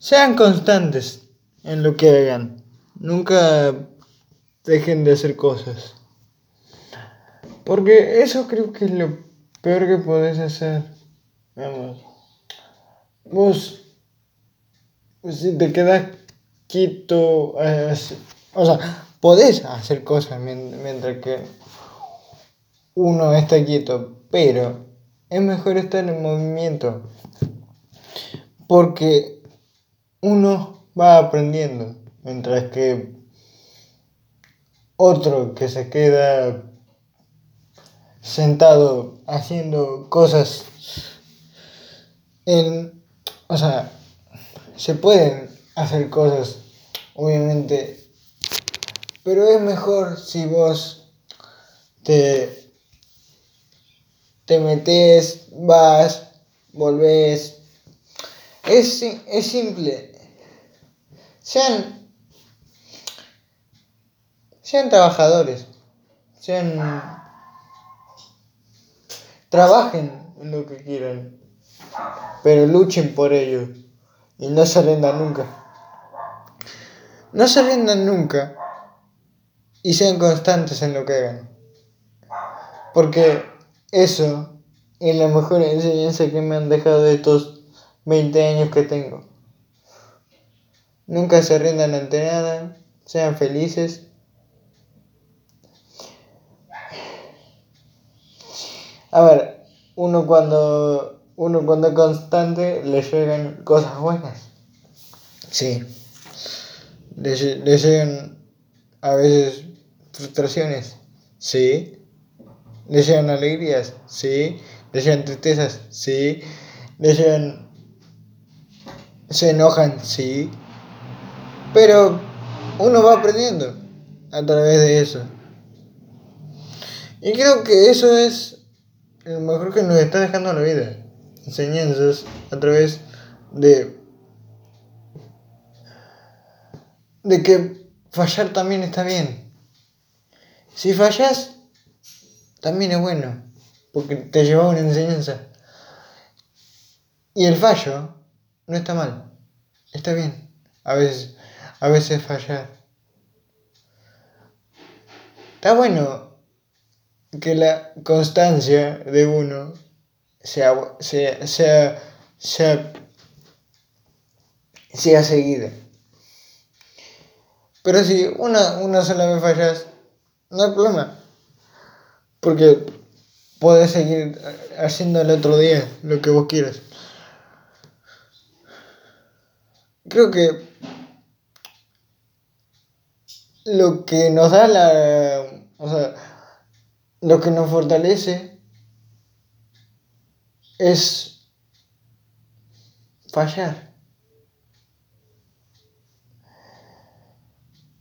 sean constantes en lo que hagan. Nunca dejen de hacer cosas. Porque eso creo que es lo peor que podés hacer. Vamos. Vos, si te quedas quieto, eh, o sea, podés hacer cosas mientras que uno está quieto, pero es mejor estar en movimiento porque uno va aprendiendo, mientras que otro que se queda sentado haciendo cosas en o sea se pueden hacer cosas obviamente pero es mejor si vos te te metes, vas, volvés. Es, es simple. Sean, sean trabajadores. Sean, trabajen en lo que quieran. Pero luchen por ello. Y no se rindan nunca. No se rindan nunca. Y sean constantes en lo que hagan. Porque eso es la mejor enseñanza que me han dejado de estos 20 años que tengo. Nunca se rindan ante nada, sean felices. A ver, uno cuando uno cuando es constante le llegan cosas buenas. Sí. Le, le llegan a veces frustraciones. Sí. ¿Le llegan alegrías? Sí. ¿Le llegan tristezas? Sí. ¿Le llegan... ¿Se enojan? Sí. Pero uno va aprendiendo a través de eso. Y creo que eso es lo mejor que nos está dejando la vida. Enseñanzas a través de... De que fallar también está bien. Si fallas, también es bueno, porque te lleva una enseñanza. Y el fallo no está mal, está bien. A veces, a veces fallar. Está bueno que la constancia de uno sea, sea, sea, sea, sea seguida. Pero si una, una sola vez fallas, no hay problema. Porque puedes seguir haciendo el otro día lo que vos quieras. Creo que lo que nos da la. O sea, lo que nos fortalece es fallar.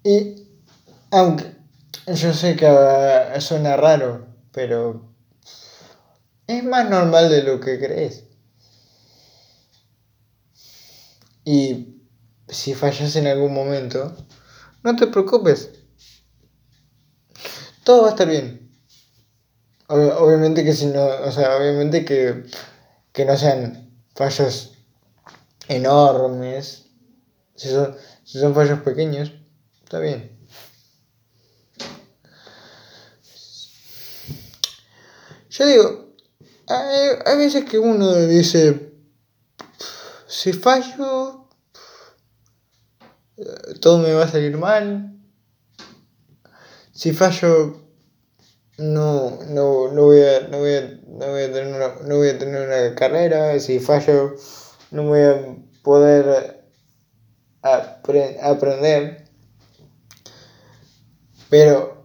Y aunque yo sé que suena raro, pero es más normal de lo que crees. Y si fallas en algún momento, no te preocupes. Todo va a estar bien. Obviamente que si no, o sea, obviamente que, que no sean fallos enormes. Si son, si son fallos pequeños, está bien. Yo digo, hay, veces que uno dice, si fallo, todo me va a salir mal. Si fallo, no, no, no, voy, a, no, voy, a, no, voy, a tener una, no voy a tener una carrera. Si fallo, no voy a poder aprender. Pero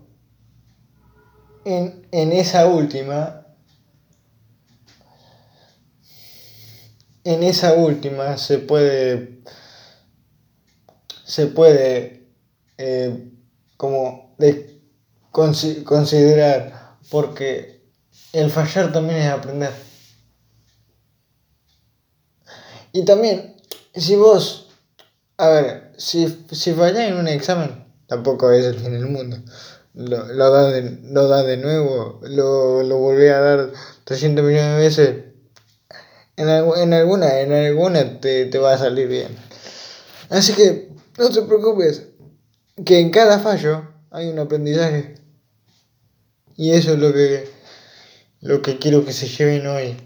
en, en esa última en esa última se puede, se puede eh, como de considerar, porque el fallar también es aprender. Y también, si vos, a ver, si, si fallás en un examen, tampoco es el fin del mundo. Lo, lo da de, lo da de nuevo, lo, lo volví a dar 300 millones de veces en, alguna, en alguna te, te va a salir bien. Así que no te preocupes, que en cada fallo hay un aprendizaje. Y eso es lo que, lo que quiero que se lleven hoy,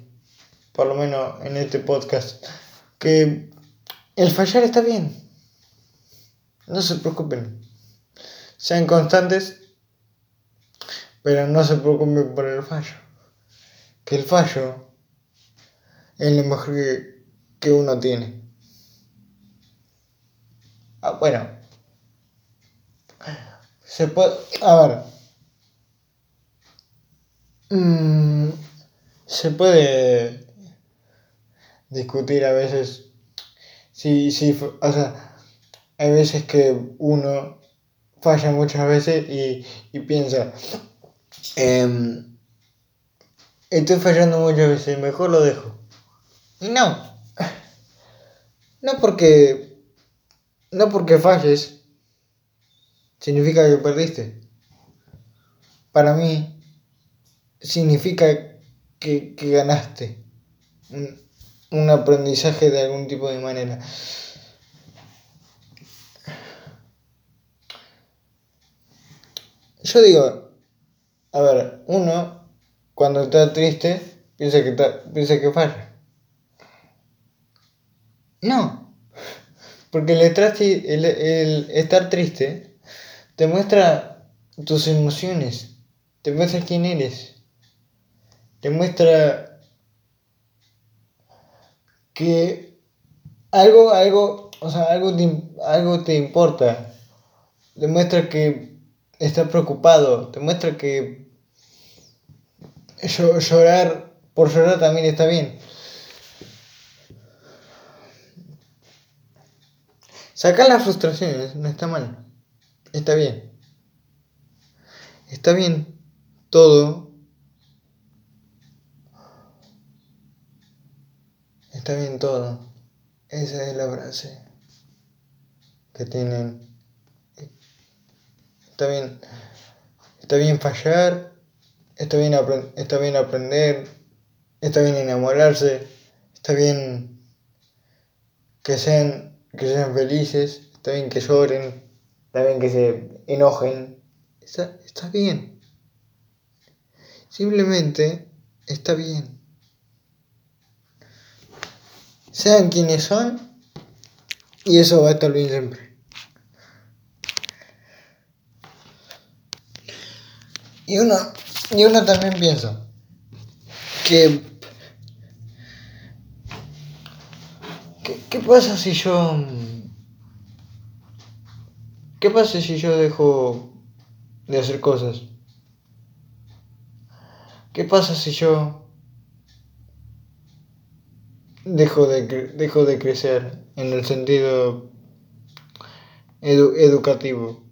por lo menos en este podcast. Que el fallar está bien. No se preocupen. Sean constantes, pero no se preocupen por el fallo. Que el fallo es lo mejor que, que uno tiene. Ah, bueno, se puede. A ver. Mm, se puede discutir a veces. Si, si, o sea, hay veces que uno falla muchas veces y, y piensa. Em, estoy fallando muchas veces, mejor lo dejo. Y no. No porque. No porque falles significa que perdiste. Para mí, significa que, ganaste un, un aprendizaje de algún tipo de manera. Yo digo, a ver, uno cuando está triste piensa que, piensa que falla. No, porque el, el, el estar triste te muestra tus emociones, te muestra quién eres, te muestra que algo, algo, o sea, algo te, algo te importa, te muestra que estás preocupado, te muestra que llorar por llorar también está bien. Sacar las frustraciones no está mal. Está bien. Está bien todo. Está bien todo. Esa es la frase que tienen. Está bien. Está bien fallar. Está bien, está bien aprender. Está bien enamorarse. Está bien que sean, que sean felices. Está bien que lloren. Está bien que se enojen. Está, está bien. Simplemente está bien. Sean quienes son y eso va a estar bien siempre. Y uno, y uno también piensa que ¿Qué pasa si yo ¿Qué pasa si yo dejo de hacer cosas? ¿Qué pasa si yo dejo de, dejo de crecer en el sentido educativo?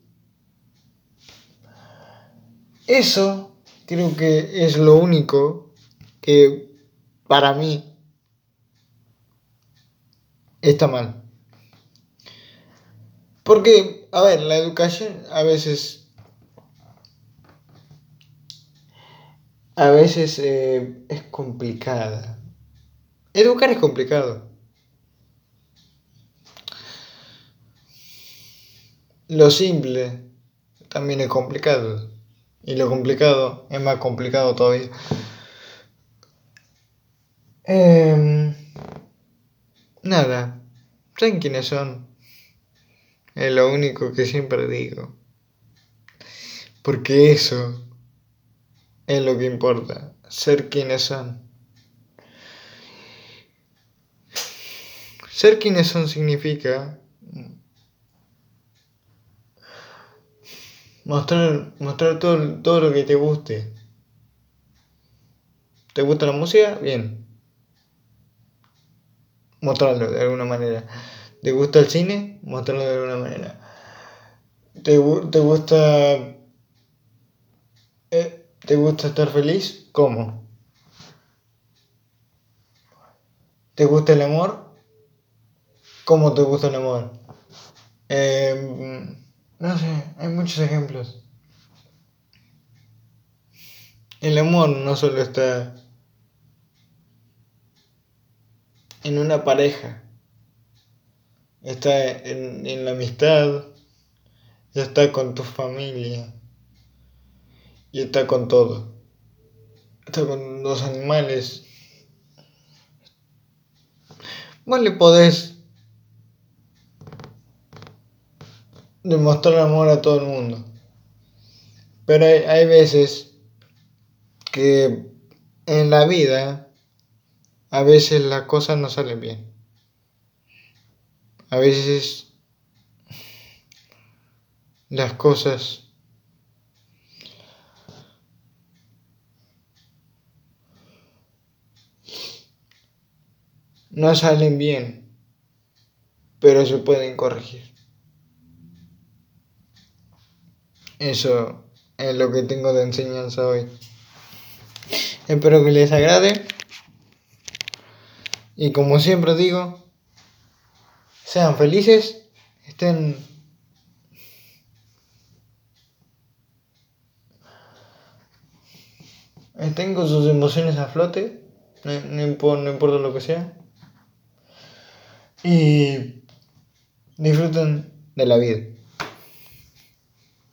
Eso creo que es lo único que para mí está mal. Porque, a ver, la educación a veces... A veces eh, es complicada. Educar es complicado. Lo simple también es complicado. Y lo complicado es más complicado todavía. Em, nada. ¿Saben quiénes son? Es lo único que siempre digo. Porque eso es lo que importa, ser quienes son. Ser quienes son significa mostrar, mostrar todo, todo lo que te guste. ¿Te gusta la música? Bien. Mostrarlo de alguna manera. ¿Te gusta el cine? Mostrarlo de alguna manera. ¿Te, te gusta... Eh, ¿Te gusta estar feliz? ¿Cómo? ¿Te gusta el amor? ¿Cómo te gusta el amor? Em, no sé, hay muchos ejemplos. El amor no solo está en una pareja está en, en la amistad, ya está con tu familia, y está con todo. Está con los animales. Vos le podés demostrar amor a todo el mundo. Pero hay, hay veces que en la vida a veces las cosas no salen bien. A veces las cosas no salen bien, pero se pueden corregir. Eso es lo que tengo de enseñanza hoy. Espero que les agrade. Y como siempre digo, sean felices, estén estén con sus emociones a flote, no, no importa lo que sea. Y disfruten de la vida.